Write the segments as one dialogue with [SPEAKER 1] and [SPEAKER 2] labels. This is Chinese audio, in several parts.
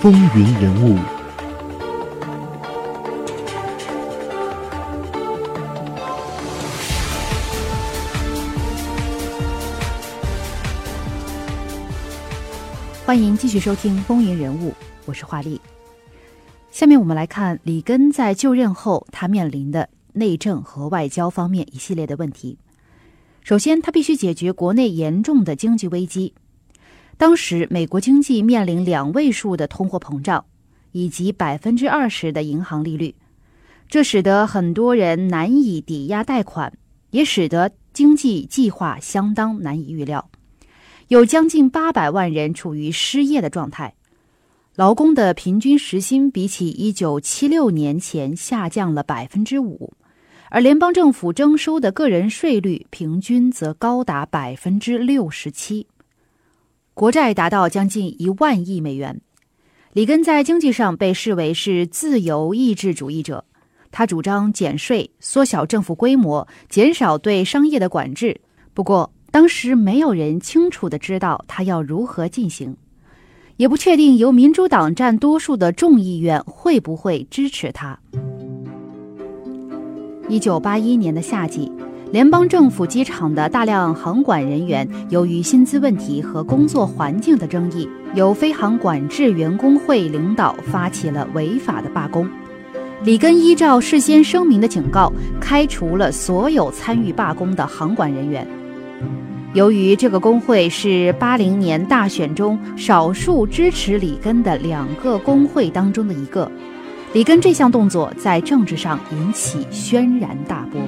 [SPEAKER 1] 风云人物。
[SPEAKER 2] 欢迎继续收听《风云人物》，我是华丽。下面我们来看里根在就任后，他面临的内政和外交方面一系列的问题。首先，他必须解决国内严重的经济危机。当时，美国经济面临两位数的通货膨胀，以及百分之二十的银行利率，这使得很多人难以抵押贷款，也使得经济计划相当难以预料。有将近八百万人处于失业的状态，劳工的平均时薪比起一九七六年前下降了百分之五，而联邦政府征收的个人税率平均则高达百分之六十七，国债达到将近一万亿美元。里根在经济上被视为是自由意志主义者，他主张减税、缩小政府规模、减少对商业的管制。不过，当时没有人清楚的知道他要如何进行，也不确定由民主党占多数的众议院会不会支持他。一九八一年的夏季，联邦政府机场的大量航管人员由于薪资问题和工作环境的争议，由飞航管制员工会领导发起了违法的罢工。里根依照事先声明的警告，开除了所有参与罢工的航管人员。由于这个工会是八零年大选中少数支持里根的两个工会当中的一个，里根这项动作在政治上引起轩然大波。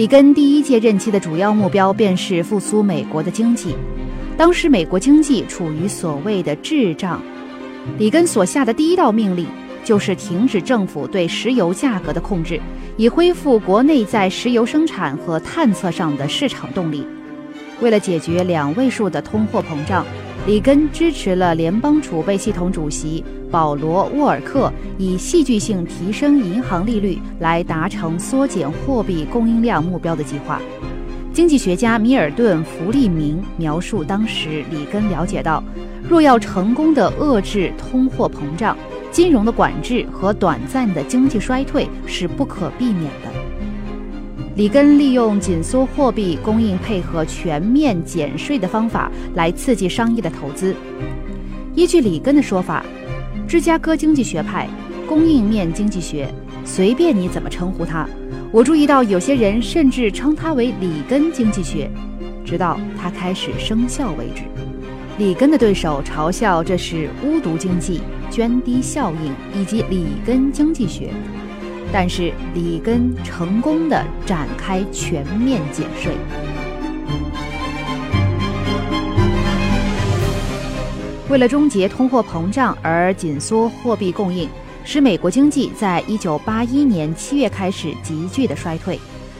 [SPEAKER 2] 里根第一届任期的主要目标便是复苏美国的经济。当时美国经济处于所谓的滞胀，里根所下的第一道命令就是停止政府对石油价格的控制。以恢复国内在石油生产和探测上的市场动力。为了解决两位数的通货膨胀，里根支持了联邦储备系统主席保罗·沃尔克以戏剧性提升银行利率来达成缩减货币供应量目标的计划。经济学家米尔顿·弗利明描述，当时里根了解到，若要成功的遏制通货膨胀。金融的管制和短暂的经济衰退是不可避免的。里根利用紧缩货币供应，配合全面减税的方法来刺激商业的投资。依据里根的说法，芝加哥经济学派、供应面经济学，随便你怎么称呼它。我注意到有些人甚至称它为里根经济学，直到它开始生效为止。里根的对手嘲笑这是巫毒经济。涓滴效应以及里根经济学，但是里根成功的展开全面减税。为了终结通货膨胀而紧缩货币供应，使美国经济在一九八一年七月开始急剧的衰退，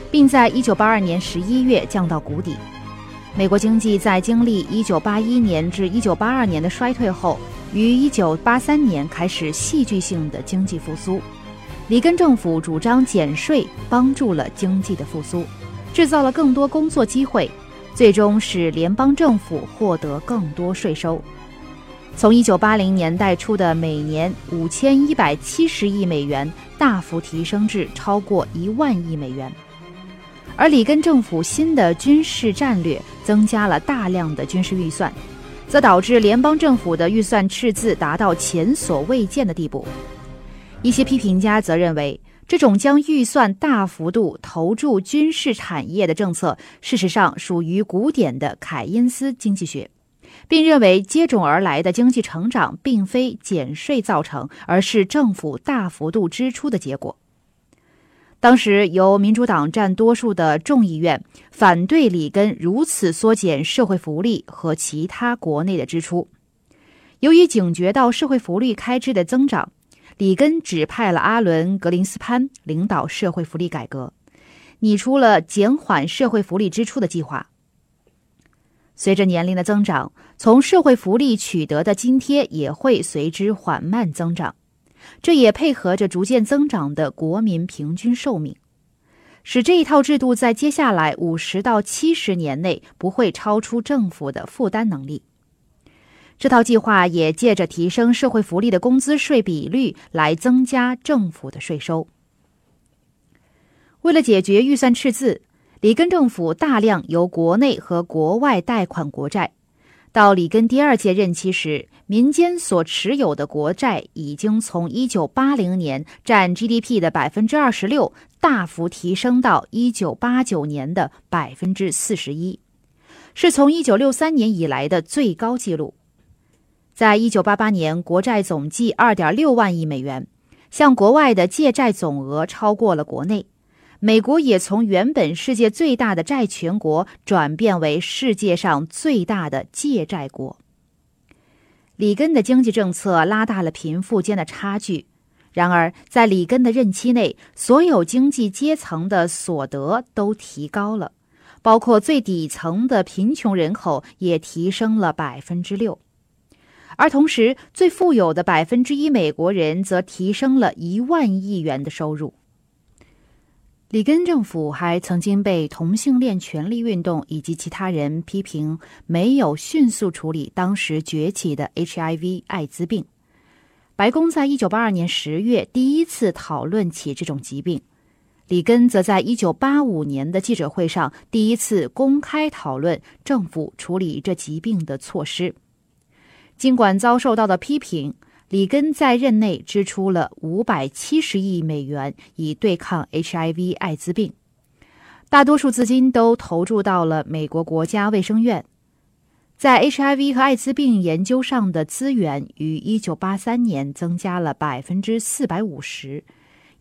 [SPEAKER 2] 并在一九八二年十一月降到谷底。美国经济在经历一九八一年至一九八二年的衰退后。于一九八三年开始戏剧性的经济复苏，里根政府主张减税，帮助了经济的复苏，制造了更多工作机会，最终使联邦政府获得更多税收。从一九八零年代初的每年五千一百七十亿美元大幅提升至超过一万亿美元，而里根政府新的军事战略增加了大量的军事预算。则导致联邦政府的预算赤字达到前所未见的地步。一些批评家则认为，这种将预算大幅度投注军事产业的政策，事实上属于古典的凯因斯经济学，并认为接踵而来的经济成长并非减税造成，而是政府大幅度支出的结果。当时由民主党占多数的众议院反对里根如此缩减社会福利和其他国内的支出。由于警觉到社会福利开支的增长，里根指派了阿伦·格林斯潘领导社会福利改革，拟出了减缓社会福利支出的计划。随着年龄的增长，从社会福利取得的津贴也会随之缓慢增长。这也配合着逐渐增长的国民平均寿命。使这一套制度在接下来五十到七十年内不会超出政府的负担能力。这套计划也借着提升社会福利的工资税比率来增加政府的税收。为了解决预算赤字，里根政府大量由国内和国外贷款国债。到里根第二届任期时，民间所持有的国债已经从1980年占 GDP 的百分之二十六，大幅提升到1989年的百分之四十一，是从1963年以来的最高纪录。在一九八八年，国债总计二点六万亿美元，向国外的借债总额超过了国内。美国也从原本世界最大的债权国转变为世界上最大的借债国。里根的经济政策拉大了贫富间的差距，然而在里根的任期内，所有经济阶层的所得都提高了，包括最底层的贫穷人口也提升了百分之六。而同时，最富有的百分之一美国人则提升了一万亿元的收入。里根政府还曾经被同性恋权利运动以及其他人批评没有迅速处理当时崛起的 HIV 艾滋病。白宫在一九八二年十月第一次讨论起这种疾病，里根则在一九八五年的记者会上第一次公开讨论政府处理这疾病的措施。尽管遭受到的批评，里根在任内支出了五百七十亿美元以对抗 HIV 艾滋病，大多数资金都投注到了美国国家卫生院。在 HIV 和艾滋病研究上的资源于一九八三年增加了百分之四百五十，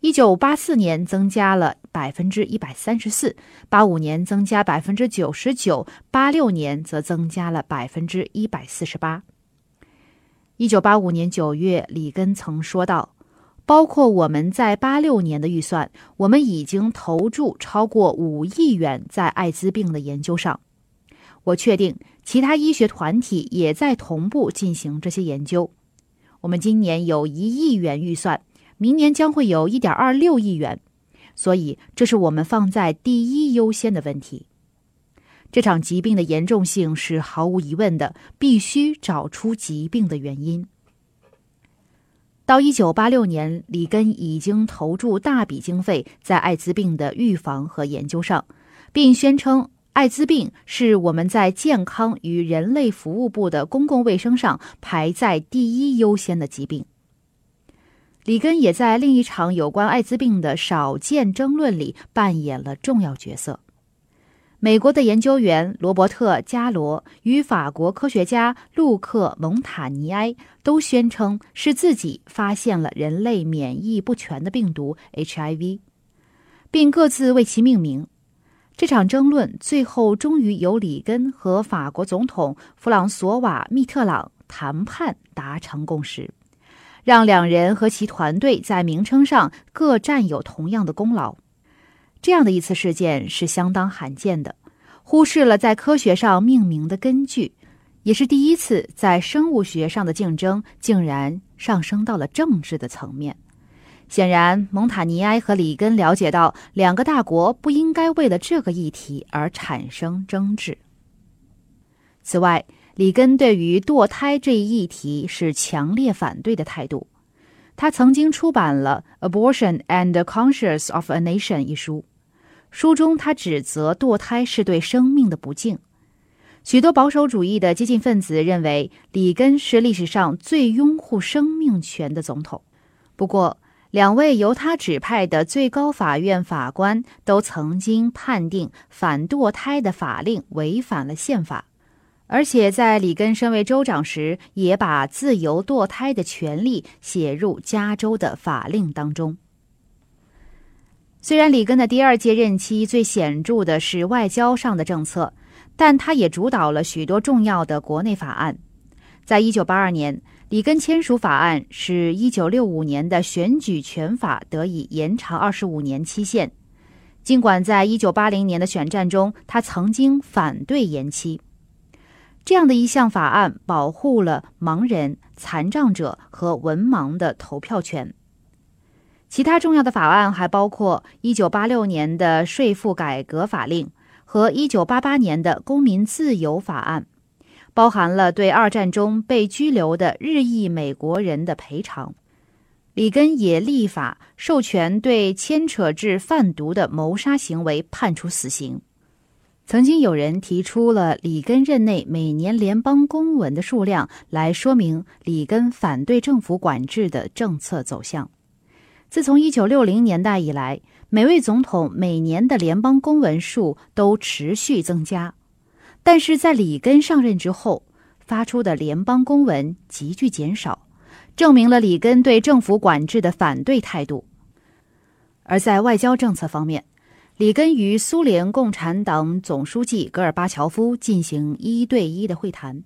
[SPEAKER 2] 一九八四年增加了百分之一百三十四，八五年增加百分之九十九，八六年则增加了百分之一百四十八。一九八五年九月，里根曾说道：“包括我们在八六年的预算，我们已经投注超过五亿元在艾滋病的研究上。我确定其他医学团体也在同步进行这些研究。我们今年有一亿元预算，明年将会有一点二六亿元，所以这是我们放在第一优先的问题。”这场疾病的严重性是毫无疑问的，必须找出疾病的原因。到一九八六年，里根已经投注大笔经费在艾滋病的预防和研究上，并宣称艾滋病是我们在健康与人类服务部的公共卫生上排在第一优先的疾病。里根也在另一场有关艾滋病的少见争论里扮演了重要角色。美国的研究员罗伯特·加罗与法国科学家路克·蒙塔尼埃都宣称是自己发现了人类免疫不全的病毒 HIV，并各自为其命名。这场争论最后终于由里根和法国总统弗朗索瓦·密特朗谈判达成共识，让两人和其团队在名称上各占有同样的功劳。这样的一次事件是相当罕见的，忽视了在科学上命名的根据，也是第一次在生物学上的竞争竟然上升到了政治的层面。显然，蒙塔尼埃和里根了解到，两个大国不应该为了这个议题而产生争执。此外，里根对于堕胎这一议题是强烈反对的态度。他曾经出版了《Abortion and the Conscience of a Nation》一书。书中，他指责堕胎是对生命的不敬。许多保守主义的激进分子认为，里根是历史上最拥护生命权的总统。不过，两位由他指派的最高法院法官都曾经判定反堕胎的法令违反了宪法，而且在里根身为州长时，也把自由堕胎的权利写入加州的法令当中。虽然里根的第二届任期最显著的是外交上的政策，但他也主导了许多重要的国内法案。在一九八二年，里根签署法案，使一九六五年的选举权法得以延长二十五年期限。尽管在一九八零年的选战中，他曾经反对延期。这样的一项法案保护了盲人、残障者和文盲的投票权。其他重要的法案还包括1986年的税负改革法令和1988年的公民自由法案，包含了对二战中被拘留的日裔美国人的赔偿。里根也立法授权对牵扯至贩毒的谋杀行为判处死刑。曾经有人提出了里根任内每年联邦公文的数量来说明里根反对政府管制的政策走向。自从1960年代以来，每位总统每年的联邦公文数都持续增加，但是在里根上任之后，发出的联邦公文急剧减少，证明了里根对政府管制的反对态度。而在外交政策方面，里根与苏联共产党总书记戈尔巴乔夫进行一对一的会谈。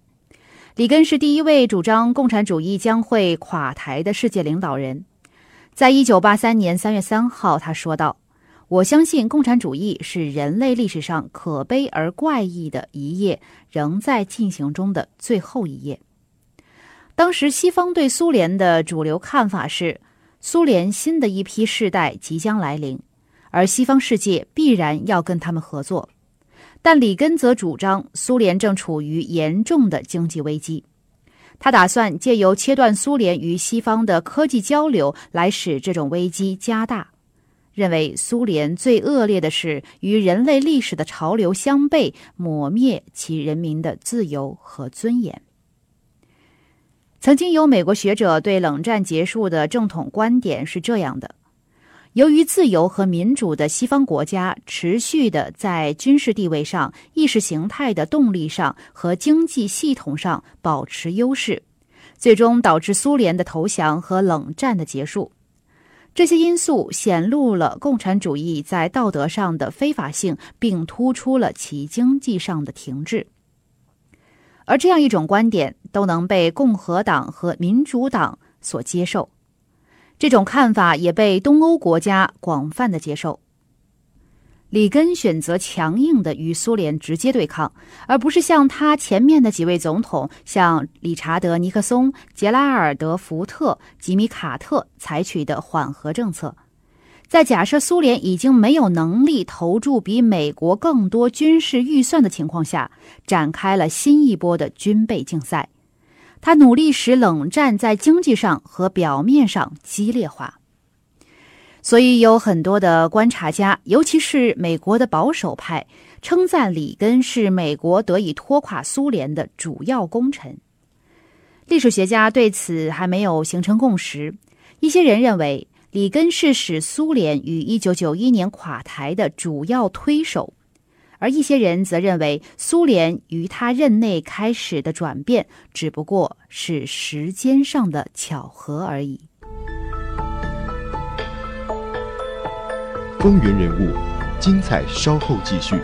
[SPEAKER 2] 里根是第一位主张共产主义将会垮台的世界领导人。在一九八三年三月三号，他说道：“我相信共产主义是人类历史上可悲而怪异的一页，仍在进行中的最后一页。”当时，西方对苏联的主流看法是，苏联新的一批世代即将来临，而西方世界必然要跟他们合作。但里根则主张，苏联正处于严重的经济危机。他打算借由切断苏联与西方的科技交流，来使这种危机加大。认为苏联最恶劣的是与人类历史的潮流相悖，抹灭其人民的自由和尊严。曾经有美国学者对冷战结束的正统观点是这样的。由于自由和民主的西方国家持续的在军事地位上、意识形态的动力上和经济系统上保持优势，最终导致苏联的投降和冷战的结束。这些因素显露了共产主义在道德上的非法性，并突出了其经济上的停滞。而这样一种观点都能被共和党和民主党所接受。这种看法也被东欧国家广泛的接受。里根选择强硬的与苏联直接对抗，而不是像他前面的几位总统，像理查德·尼克松、杰拉尔德·福特、吉米·卡特采取的缓和政策。在假设苏联已经没有能力投注比美国更多军事预算的情况下，展开了新一波的军备竞赛。他努力使冷战在经济上和表面上激烈化，所以有很多的观察家，尤其是美国的保守派，称赞里根是美国得以拖垮苏联的主要功臣。历史学家对此还没有形成共识。一些人认为，里根是使苏联于1991年垮台的主要推手。而一些人则认为，苏联于他任内开始的转变只不过是时间上的巧合而已。
[SPEAKER 1] 风云人物，精彩稍后继续。